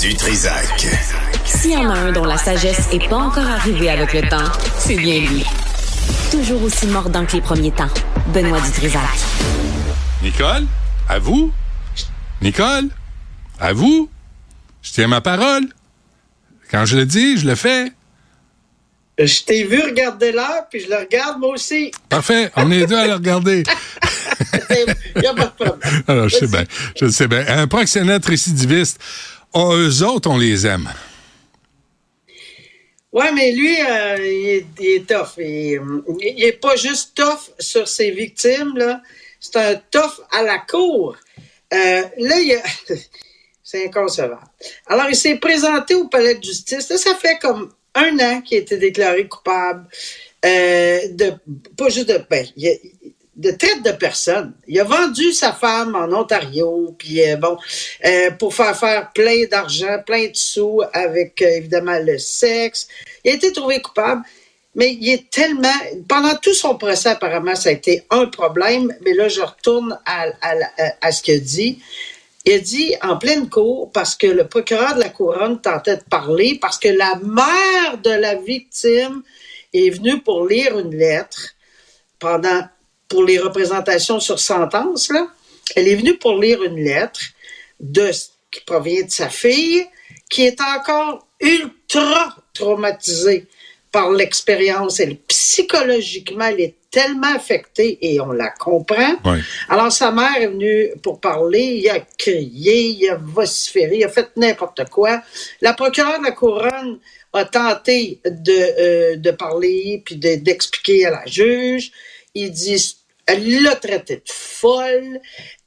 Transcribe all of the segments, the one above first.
du Trisac. S'il y en a un dont la sagesse n'est pas encore arrivée avec le temps, c'est bien lui. Toujours aussi mordant que les premiers temps. Benoît Dutrisac. Nicole, à vous? Nicole, à vous? Je tiens ma parole. Quand je le dis, je le fais. Je t'ai vu regarder l'heure, puis je le regarde moi aussi. Parfait, on est deux à le regarder. Il n'y a pas de problème. Alors, je sais bien, je sais bien. Un proxénète récidiviste, oh, eux autres, on les aime. Ouais, mais lui, euh, il, est, il, est, tough. Il, il est pas juste tough sur ses victimes. C'est un tough à la cour. Euh, là, il a... c'est inconcevable. Alors, il s'est présenté au palais de justice. Là, ça fait comme un an qu'il a été déclaré coupable euh, de pas juste de ben, de traite de personnes. Il a vendu sa femme en Ontario, puis euh, bon, euh, pour faire faire plein d'argent, plein de sous avec euh, évidemment le sexe. Il a été trouvé coupable, mais il est tellement. Pendant tout son procès, apparemment, ça a été un problème. Mais là, je retourne à, à, à ce qu'il a dit. Il a dit en pleine cour, parce que le procureur de la couronne tentait de parler, parce que la mère de la victime est venue pour lire une lettre pendant pour les représentations sur sentence, là, elle est venue pour lire une lettre de, qui provient de sa fille, qui est encore ultra traumatisée par l'expérience. Elle, psychologiquement, elle est tellement affectée et on la comprend. Oui. Alors, sa mère est venue pour parler, il a crié, il a vociféré, il a fait n'importe quoi. La procureure de la couronne a tenté de, euh, de parler puis d'expliquer à la juge. Il dit elle l'a traité de folle.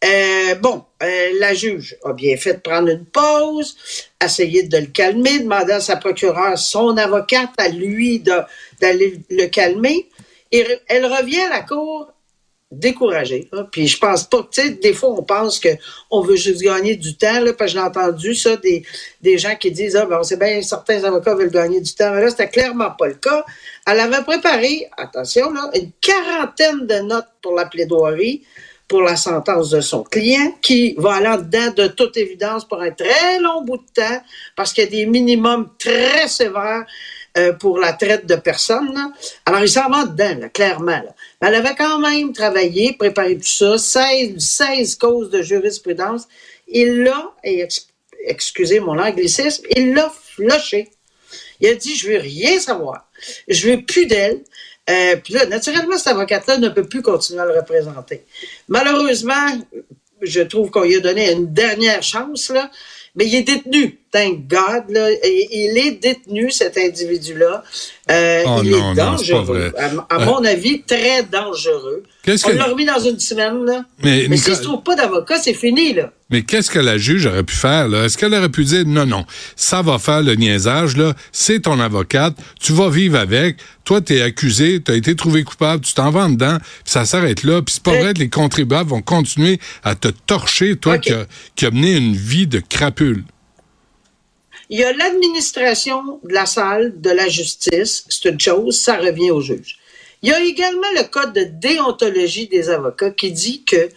Euh, bon, euh, la juge a bien fait de prendre une pause, essayer de le calmer, demander à sa procureure, son avocate, à lui d'aller le calmer. Et elle revient à la cour découragée. Hein. Puis je pense pas, tu sais, des fois on pense que on veut juste gagner du temps, là, parce que j'ai entendu ça des, des gens qui disent ah ben on sait bien certains avocats veulent gagner du temps, mais là c'était clairement pas le cas. Elle avait préparé, attention une quarantaine de notes pour la plaidoirie pour la sentence de son client, qui va aller en dedans de toute évidence pour un très long bout de temps, parce qu'il y a des minimums très sévères euh, pour la traite de personnes. Là. Alors, il s'en va dedans, là, clairement. Là. Mais elle avait quand même travaillé, préparé tout ça, 16, 16 causes de jurisprudence. Il l'a, et excusez mon anglicisme, il l'a flushé. Il a dit, je veux rien savoir. Je veux plus d'elle. Euh, puis là, naturellement, cet avocat-là ne peut plus continuer à le représenter. Malheureusement, je trouve qu'on lui a donné une dernière chance, là, mais il est détenu. Thank God, là. Il est détenu, cet individu-là. Euh, oh il non, est non, dangereux. À, à Euh, mon avis, très dangereux. On que- l'a remis dans une semaine, là. Mais, Mais Nicole- s'il ne se trouve pas d'avocat, c'est fini, là. Mais qu'est-ce que la juge aurait pu faire, là? Est-ce qu'elle aurait pu dire, non, non, ça va faire le niaisage, là, c'est ton avocate, tu vas vivre avec, toi, t'es accusé, t'as été trouvé coupable, tu t'en vas dedans, puis ça s'arrête là, puis c'est pas Euh. vrai que les contribuables vont continuer à te torcher, toi, qui, a, qui a mené une vie de crapule. Il y a l'administration de la salle de la justice, c'est une chose, ça revient au juge. Il y a également le code de déontologie des avocats qui dit que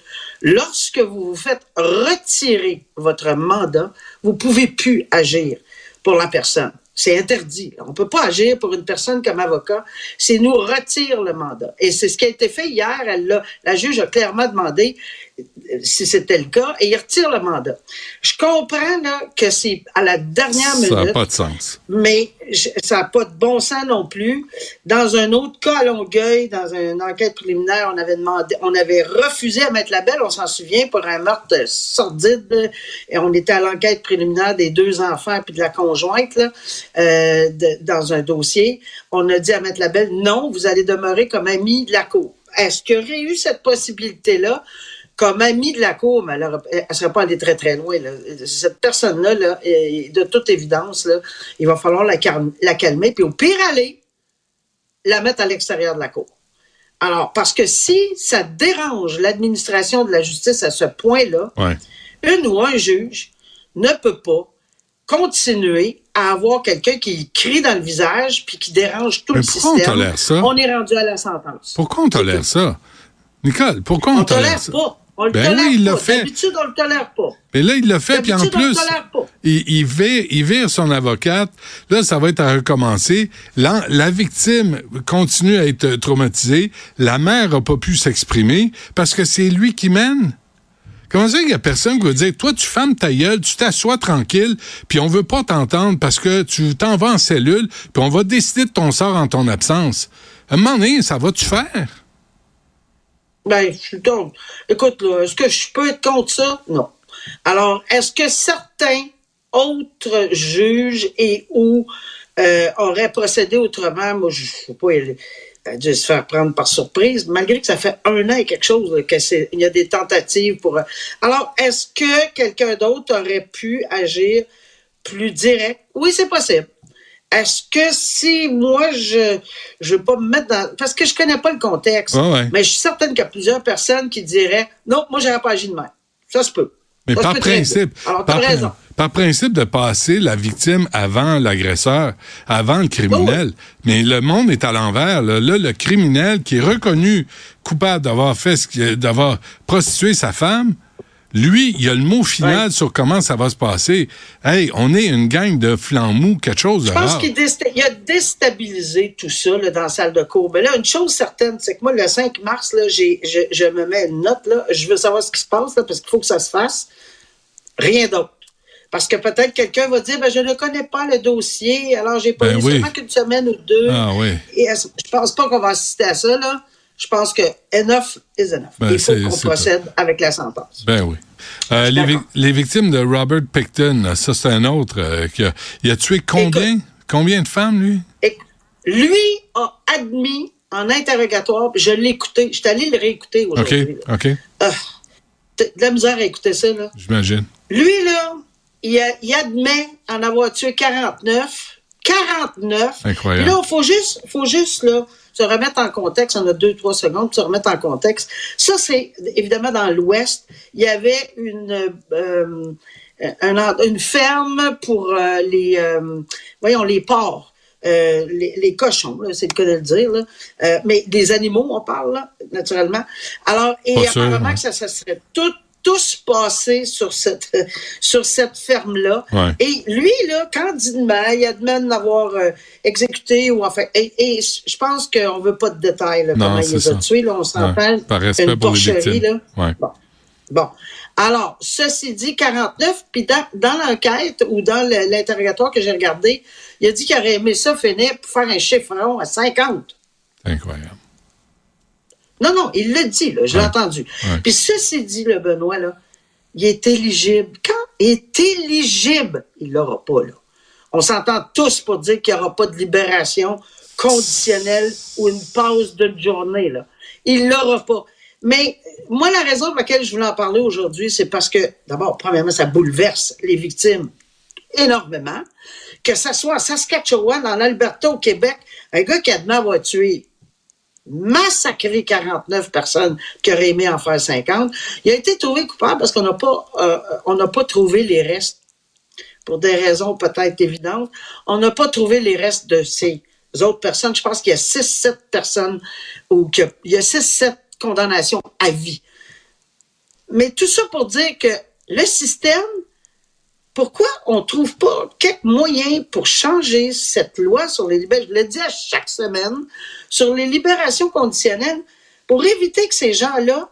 lorsque vous vous faites retirer votre mandat, vous pouvez plus agir pour la personne. C'est interdit. On ne peut pas agir pour une personne comme avocat. C'est nous retire le mandat. Et c'est ce qui a été fait hier. Elle l'a- juge a clairement demandé si c'était le cas et il retire le mandat. Je comprends là, que c'est à la dernière Ça n'a minute pas de sens. mais je- ça n'a pas de bon sens non plus. Dans un autre cas à Longueuil, dans une enquête préliminaire, on avait demandé, on avait refusé à mettre la belle, on s'en souvient, pour un meurtre sordide. Et on était à l'enquête préliminaire des deux enfants puis de la conjointe là, euh, de- dans un dossier. On a dit à mettre la belle, non, vous allez demeurer comme ami de la cour. Est-ce qu'il y aurait eu cette possibilité-là? Comme amie de la cour, mais elle ne serait pas allée très, très loin. Là. Cette personne-là, là, de toute évidence, là, il va falloir la, cal- la calmer, puis au pire aller, la mettre à l'extérieur de la cour. Alors, parce que si ça dérange l'administration de la justice à ce point-là, Ouais. une ou un juge ne peut pas continuer à avoir quelqu'un qui crie dans le visage puis qui dérange tout Mais le pourquoi on système. tolère ça? On est rendu à la sentence. Pourquoi on tolère ça? Nicole, pourquoi on, On tolère ça? pas. On le Ben tolère oui, il l'a fait. D'habitude, on le tolère pas. Mais là, il l'a fait, puis en plus, il, il, vire, il vire son avocate. Là, ça va être à recommencer. La, la victime continue à être traumatisée. La mère n'a pas pu s'exprimer parce que c'est lui qui mène. Comment ça qu'il y a personne qui va dire, toi, tu fermes ta gueule, tu t'assois tranquille, puis on veut pas t'entendre parce que tu t'en vas en cellule, puis on va décider de ton sort en ton absence. À un moment donné, ça va-tu faire? Ben, je suis donc. Écoute, là, est-ce que je peux être contre ça? Non. Alors, est-ce que certains autres juges et ou euh, auraient procédé autrement? Moi, je ne sais pas, il a dû se faire prendre par surprise, malgré que ça fait un an et quelque chose là, y a des tentatives pour. Alors, est-ce que quelqu'un d'autre aurait pu agir plus direct? Oui, c'est possible. Est-ce que si moi, je je veux pas me mettre dans... Parce que je connais pas le contexte, ouais. mais je suis certaine qu'il y a plusieurs personnes qui diraient « Non, moi, j'aurais pas agi de même. » Ça se peut. Mais Ça par principe. Alors, par, raison. par principe de passer la victime avant l'agresseur, avant le criminel. Mais le monde est à l'envers. Là. Là, le criminel qui est reconnu coupable d'avoir fait ce d'avoir prostitué sa femme, lui, il a le mot final Ouais. sur comment ça va se passer. Hey, on est une gang de flambous, quelque chose Je pense qu'il désta- a déstabilisé tout ça là, dans la salle de cours. Mais là, une chose certaine, c'est que moi, le 5 mars, là, j'ai, je, je me mets une note. Là, je veux savoir ce qui se passe là, parce qu'il faut que ça se fasse. Rien d'autre. Parce que peut-être quelqu'un va dire ben, je ne connais pas le dossier, alors j'ai pas Ben eu oui. seulement qu'une semaine ou deux. Ah oui. Et je pense pas qu'on va assister à ça. Là. Je pense que enough is enough. Ben, Il faut qu'on procède avec la sentence. Ben oui. Euh, les, victimes de Robert Picton, ça c'est un autre euh, qui a, il a tué combien? Combien de femmes, lui? Lui a admis en interrogatoire, je l'ai écouté, je suis allé le réécouter OK, aujourd'hui. là. OK, Ah, de la misère à écouter ça, là. j'imagine. Lui, là, il, a- il admet en avoir tué 49. 49. Incroyable. Puis là, il faut juste, faut juste là, se remettre en contexte. On a deux, trois secondes pour se remettre en contexte. Ça, c'est évidemment dans l'Ouest. Il y avait une, euh, un une ferme pour euh, les, euh, voyons, les porcs. euh, les, les cochons, là, c'est le cas de le dire, là. Euh, mais des animaux, on parle, là, naturellement. Alors, et Pas sûr, apparemment ouais. que ça, ça serait tout, tous passés sur cette, sur cette ferme-là. Ouais. Et lui, là, candidement, il admet de l'avoir euh, exécuté ou enfin. Et, et je pense qu'on veut pas de détails, là, Non, comment il les a tués, là, on s'entend. Ouais, par respect une pour les porcherie, victimes. là. Ouais. Bon. Bon. Alors, ceci dit, 49, puis dans, dans l'enquête ou dans l'interrogatoire que j'ai regardé, il a dit qu'il aurait aimé ça finir pour faire un chiffron à 50. Incroyable. Non, non, il l'a dit, là, je l'ai Ouais. entendu. Ouais. Puis ceci dit, le Benoît, là, il est éligible. Quand il est éligible, il l'aura pas, là. On s'entend tous pour dire qu'il n'y aura pas de libération conditionnelle ou une pause d'une journée, là. Il l'aura pas. Mais moi, la raison pour laquelle je voulais en parler aujourd'hui, c'est parce que, d'abord, premièrement, ça bouleverse les victimes énormément. Que ça soit en Saskatchewan, en Alberta, au Québec, un gars qui admet avoir tué massacré 49 personnes qui auraient aimé en faire 50. Il a été trouvé coupable parce qu'on n'a pas, euh, on n'a pas trouvé les restes pour des raisons peut-être évidentes. On n'a pas trouvé les restes de ces autres personnes. Je pense qu'il y a 6-7 personnes ou qu'il y a- il y a 6-7 condamnations à vie. Mais tout ça pour dire que le système, pourquoi on ne trouve pas quelques moyens pour changer cette loi sur les libérations, je le dis à chaque semaine, sur les libérations conditionnelles, pour éviter que ces gens-là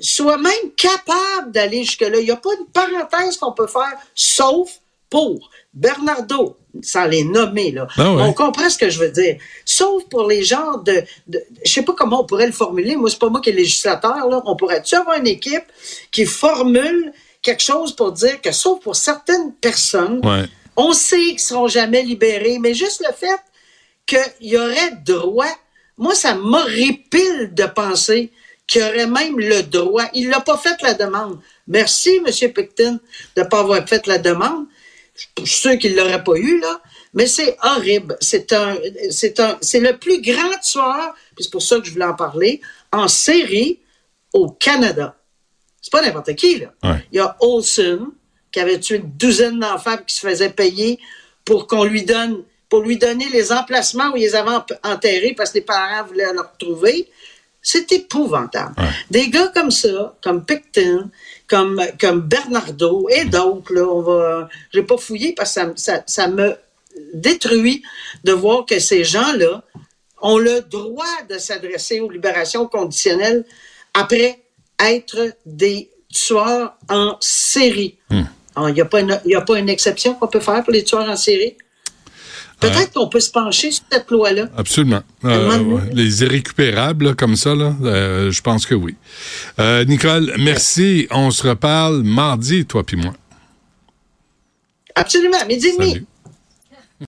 soient même capables d'aller jusque-là? Il n'y a pas une parenthèse qu'on peut faire, sauf pour Bernardo, sans les nommer, là. Ouais. On comprend ce que je veux dire. Sauf pour les genres de, de je sais pas comment on pourrait le formuler. Moi, c'est pas moi qui est législateur, là. On pourrait-tu avoir une équipe qui formule quelque chose pour dire que, sauf pour certaines personnes, Ouais. on sait qu'ils ne seront jamais libérés, mais juste le fait qu'il y aurait droit, moi, ça m'horripile de penser qu'il y aurait même le droit. Il n'a pas fait la demande. Merci, M. Picton, de ne pas avoir fait la demande. Je suis sûr qu'il ne l'aurait pas eu, là. Mais c'est horrible. C'est un, c'est un, c'est le plus grand tueur, puis c'est pour ça que je voulais en parler, en série au Canada. C'est pas n'importe qui, là. Ouais. Il y a Olson, qui avait tué une douzaine d'enfants qui se faisait payer pour qu'on lui donne, pour lui donner les emplacements où ils les avaient enterrés parce que les parents voulaient le retrouver. C'est épouvantable. Des gars comme ça, comme Picton, comme, comme Bernardo et d'autres, là, on va, j'ai pas fouillé parce que ça, ça, ça me détruit de voir que ces gens-là ont le droit de s'adresser aux libérations conditionnelles après être des tueurs en série. Hmm. Il n'y a, a, pas une exception qu'on peut faire pour les tueurs en série? Peut-être qu'on peut se pencher sur cette loi-là. Absolument. Euh, les irrécupérables, comme ça, là, euh, je pense que oui. Euh, Nicole, merci. On se reparle mardi, toi puis moi. Absolument, midi et demi.